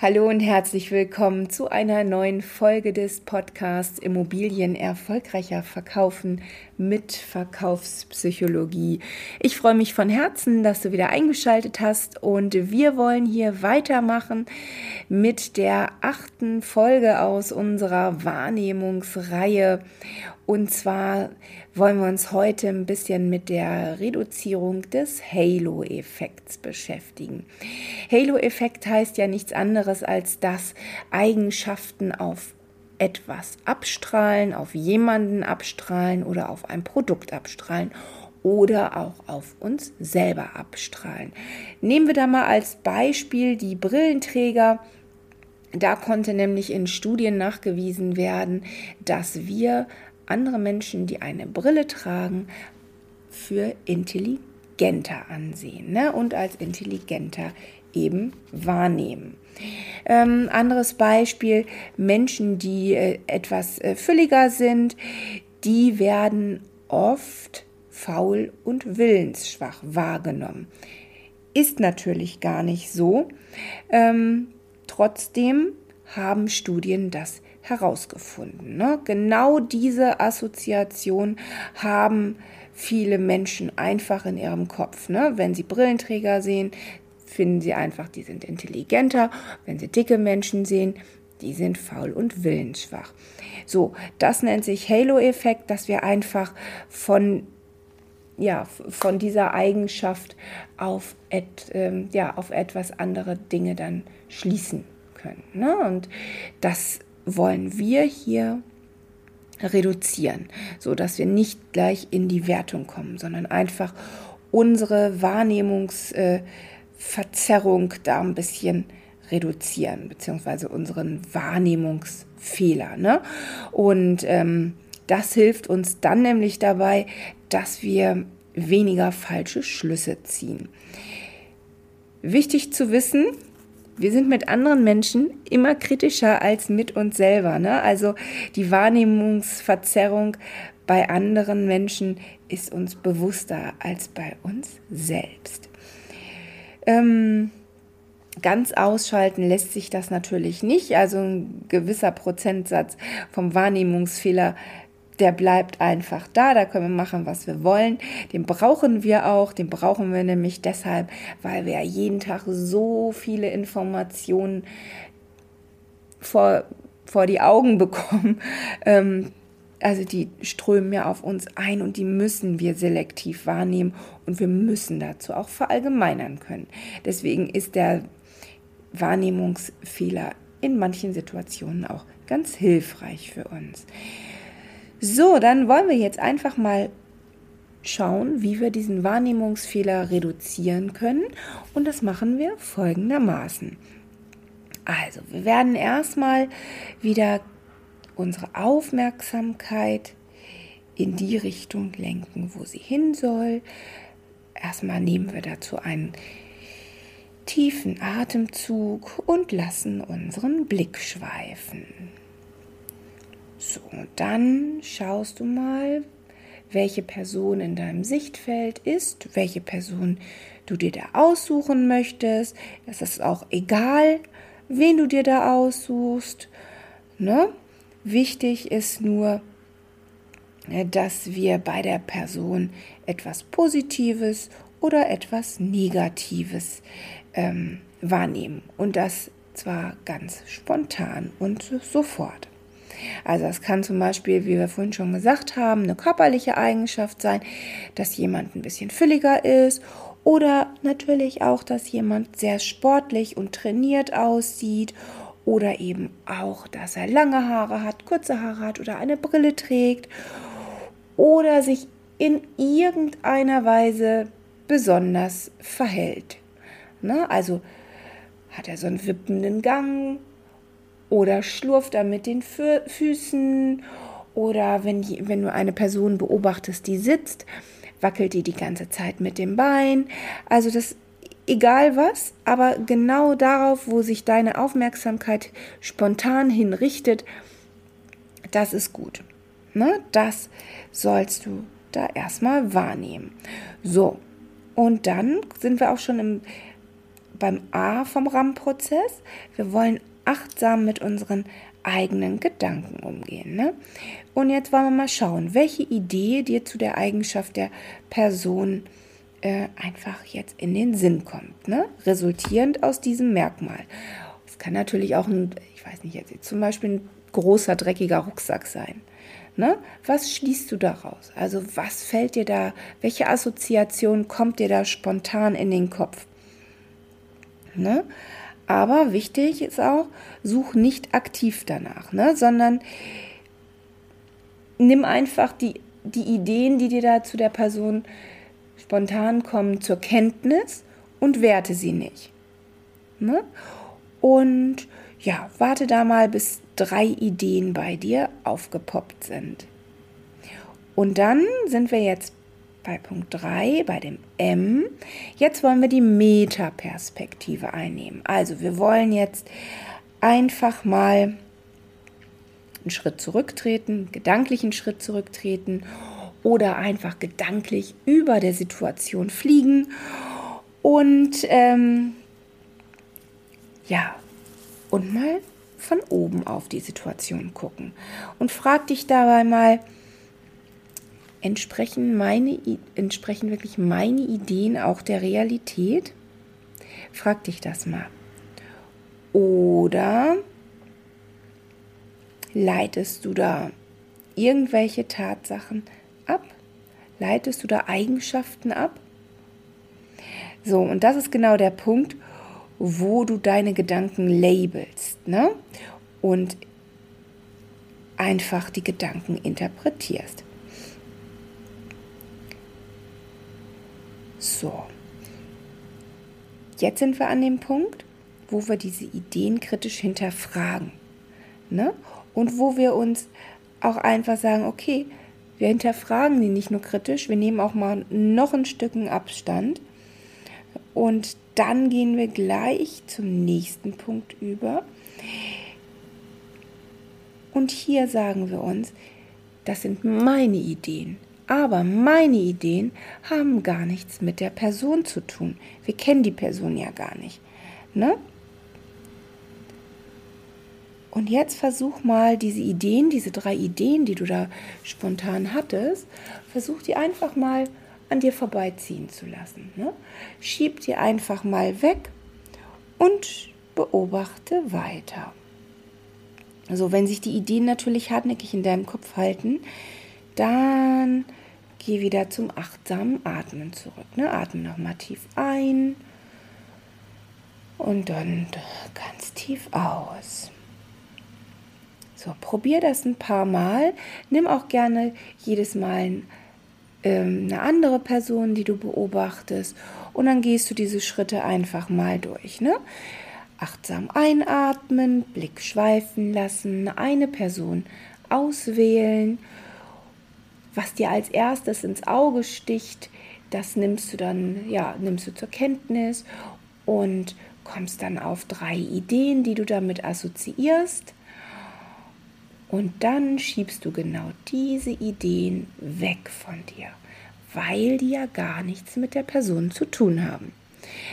Hallo und herzlich willkommen zu einer neuen Folge des Podcasts Immobilien erfolgreicher verkaufen mit Verkaufspsychologie. Ich freue mich von Herzen, dass du wieder eingeschaltet hast und wir wollen hier weitermachen mit der achten Folge aus unserer Wahrnehmungsreihe. Und zwar wollen wir uns heute ein bisschen mit der Reduzierung des Halo-Effekts beschäftigen. Halo-Effekt heißt ja nichts anderes als dass Eigenschaften auf etwas abstrahlen, auf jemanden abstrahlen oder auf ein Produkt abstrahlen oder auch auf uns selber abstrahlen. Nehmen wir da mal als Beispiel die Brillenträger. Da konnte nämlich in Studien nachgewiesen werden, dass wir andere Menschen, die eine Brille tragen, für intelligenter ansehen ne? und als intelligenter eben wahrnehmen. Ähm, anderes Beispiel, Menschen, die äh, etwas äh, fülliger sind, die werden oft faul und willensschwach wahrgenommen. Ist natürlich gar nicht so. Ähm, trotzdem haben Studien das herausgefunden. Ne? Genau diese Assoziation haben viele Menschen einfach in ihrem Kopf. Ne? Wenn sie Brillenträger sehen, finden sie einfach, die sind intelligenter. Wenn sie dicke Menschen sehen, die sind faul und willensschwach. So, das nennt sich Halo-Effekt, dass wir einfach von ja, von dieser Eigenschaft auf, et, ähm, ja, auf etwas andere Dinge dann schließen können. Ne? Und das wollen wir hier reduzieren, so dass wir nicht gleich in die Wertung kommen, sondern einfach unsere Wahrnehmungsverzerrung äh, da ein bisschen reduzieren, beziehungsweise unseren Wahrnehmungsfehler. Ne? Und ähm, das hilft uns dann nämlich dabei, dass wir weniger falsche Schlüsse ziehen. Wichtig zu wissen, wir sind mit anderen Menschen immer kritischer als mit uns selber. Ne? Also die Wahrnehmungsverzerrung bei anderen Menschen ist uns bewusster als bei uns selbst. Ähm, ganz ausschalten lässt sich das natürlich nicht. Also ein gewisser Prozentsatz vom Wahrnehmungsfehler der bleibt einfach da, da können wir machen, was wir wollen. Den brauchen wir auch, den brauchen wir nämlich deshalb, weil wir jeden Tag so viele Informationen vor, vor die Augen bekommen. Ähm, also die strömen ja auf uns ein und die müssen wir selektiv wahrnehmen und wir müssen dazu auch verallgemeinern können. Deswegen ist der Wahrnehmungsfehler in manchen Situationen auch ganz hilfreich für uns. So, dann wollen wir jetzt einfach mal schauen, wie wir diesen Wahrnehmungsfehler reduzieren können. Und das machen wir folgendermaßen. Also, wir werden erstmal wieder unsere Aufmerksamkeit in die Richtung lenken, wo sie hin soll. Erstmal nehmen wir dazu einen tiefen Atemzug und lassen unseren Blick schweifen. So, dann schaust du mal, welche Person in deinem Sichtfeld ist, welche Person du dir da aussuchen möchtest. Es ist auch egal, wen du dir da aussuchst. Ne? Wichtig ist nur, äh, dass wir bei der Person etwas Positives oder etwas Negatives ähm, wahrnehmen. Und das zwar ganz spontan und sofort. Also es kann zum Beispiel, wie wir vorhin schon gesagt haben, eine körperliche Eigenschaft sein, dass jemand ein bisschen fülliger ist oder natürlich auch, dass jemand sehr sportlich und trainiert aussieht oder eben auch, dass er lange Haare hat, kurze Haare hat oder eine Brille trägt oder sich in irgendeiner Weise besonders verhält. Ne? Also hat er so einen wippenden Gang oder schlurft er mit den Fü Füßen oder wenn, die, wenn du eine Person beobachtest, die sitzt, wackelt die die ganze Zeit mit dem Bein. Also das egal was, aber genau darauf, wo sich deine Aufmerksamkeit spontan hinrichtet, das ist gut. Ne? Das sollst du da erstmal wahrnehmen. So, und dann sind wir auch schon im beim A vom RAM-Prozess. Wir wollen achtsam mit unseren eigenen Gedanken umgehen. Ne? Und jetzt wollen wir mal schauen, welche Idee dir zu der Eigenschaft der Person äh, einfach jetzt in den Sinn kommt, ne? resultierend aus diesem Merkmal. Es kann natürlich auch ein, ich weiß nicht, jetzt zum Beispiel ein großer, dreckiger Rucksack sein. Ne? Was schließt du daraus? Also was fällt dir da, welche Assoziation kommt dir da spontan in den Kopf? Ne? Aber wichtig ist auch, such nicht aktiv danach, ne? sondern nimm einfach die, die Ideen, die dir da zu der Person spontan kommen, zur Kenntnis und werte sie nicht. Ne? Und ja, warte da mal, bis drei Ideen bei dir aufgepoppt sind. Und dann sind wir jetzt bei Punkt 3, bei dem M. Jetzt wollen wir die Metaperspektive einnehmen. Also wir wollen jetzt einfach mal einen Schritt zurücktreten, gedanklichen Schritt zurücktreten oder einfach gedanklich über der Situation fliegen und ähm, ja, und mal von oben auf die Situation gucken. Und frag dich dabei mal, entsprechen, meine, entsprechen wirklich meine Ideen auch der Realität? Frag dich das mal. Oder leitest du da irgendwelche Tatsachen ab? Leitest du da Eigenschaften ab? So, und das ist genau der Punkt, wo du deine Gedanken labelst ne? und einfach die Gedanken interpretierst. So, jetzt sind wir an dem Punkt, wo wir diese Ideen kritisch hinterfragen. Ne? Und wo wir uns auch einfach sagen, okay, wir hinterfragen die nicht nur kritisch, wir nehmen auch mal noch ein Stück Abstand und dann gehen wir gleich zum nächsten Punkt über. Und hier sagen wir uns, das sind meine Ideen. Aber meine Ideen haben gar nichts mit der Person zu tun. Wir kennen die Person ja gar nicht. Ne? Und jetzt versuch mal diese Ideen, diese drei Ideen, die du da spontan hattest, versuch die einfach mal an dir vorbeiziehen zu lassen. Ne? Schieb die einfach mal weg und beobachte weiter. Also wenn sich die Ideen natürlich hartnäckig in deinem Kopf halten, dann geh wieder zum achtsamen Atmen zurück. Ne? Atme nochmal tief ein und dann ganz tief aus. So, probier das ein paar Mal. Nimm auch gerne jedes Mal ähm, eine andere Person, die du beobachtest und dann gehst du diese Schritte einfach mal durch. Ne? Achtsam einatmen, Blick schweifen lassen, eine Person auswählen was dir als erstes ins Auge sticht, das nimmst du dann, ja, nimmst du zur Kenntnis und kommst dann auf drei Ideen, die du damit assoziierst. Und dann schiebst du genau diese Ideen weg von dir, weil die ja gar nichts mit der Person zu tun haben.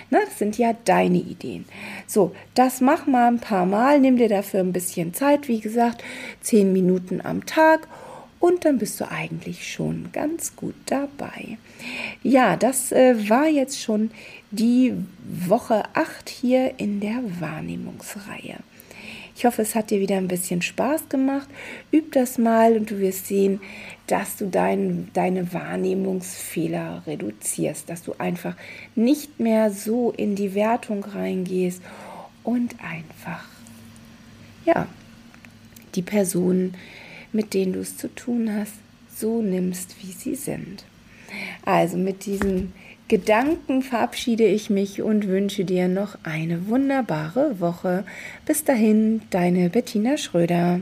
Na, das sind ja deine Ideen. So, das mach mal ein paar Mal, nimm dir dafür ein bisschen Zeit, wie gesagt, zehn Minuten am Tag und dann bist du eigentlich schon ganz gut dabei. Ja, das äh, war jetzt schon die Woche 8 hier in der Wahrnehmungsreihe. Ich hoffe, es hat dir wieder ein bisschen Spaß gemacht. Üb das mal und du wirst sehen, dass du dein, deine Wahrnehmungsfehler reduzierst, dass du einfach nicht mehr so in die Wertung reingehst und einfach, ja, die Personen mit denen du es zu tun hast, so nimmst, wie sie sind. Also mit diesen Gedanken verabschiede ich mich und wünsche dir noch eine wunderbare Woche. Bis dahin, deine Bettina Schröder.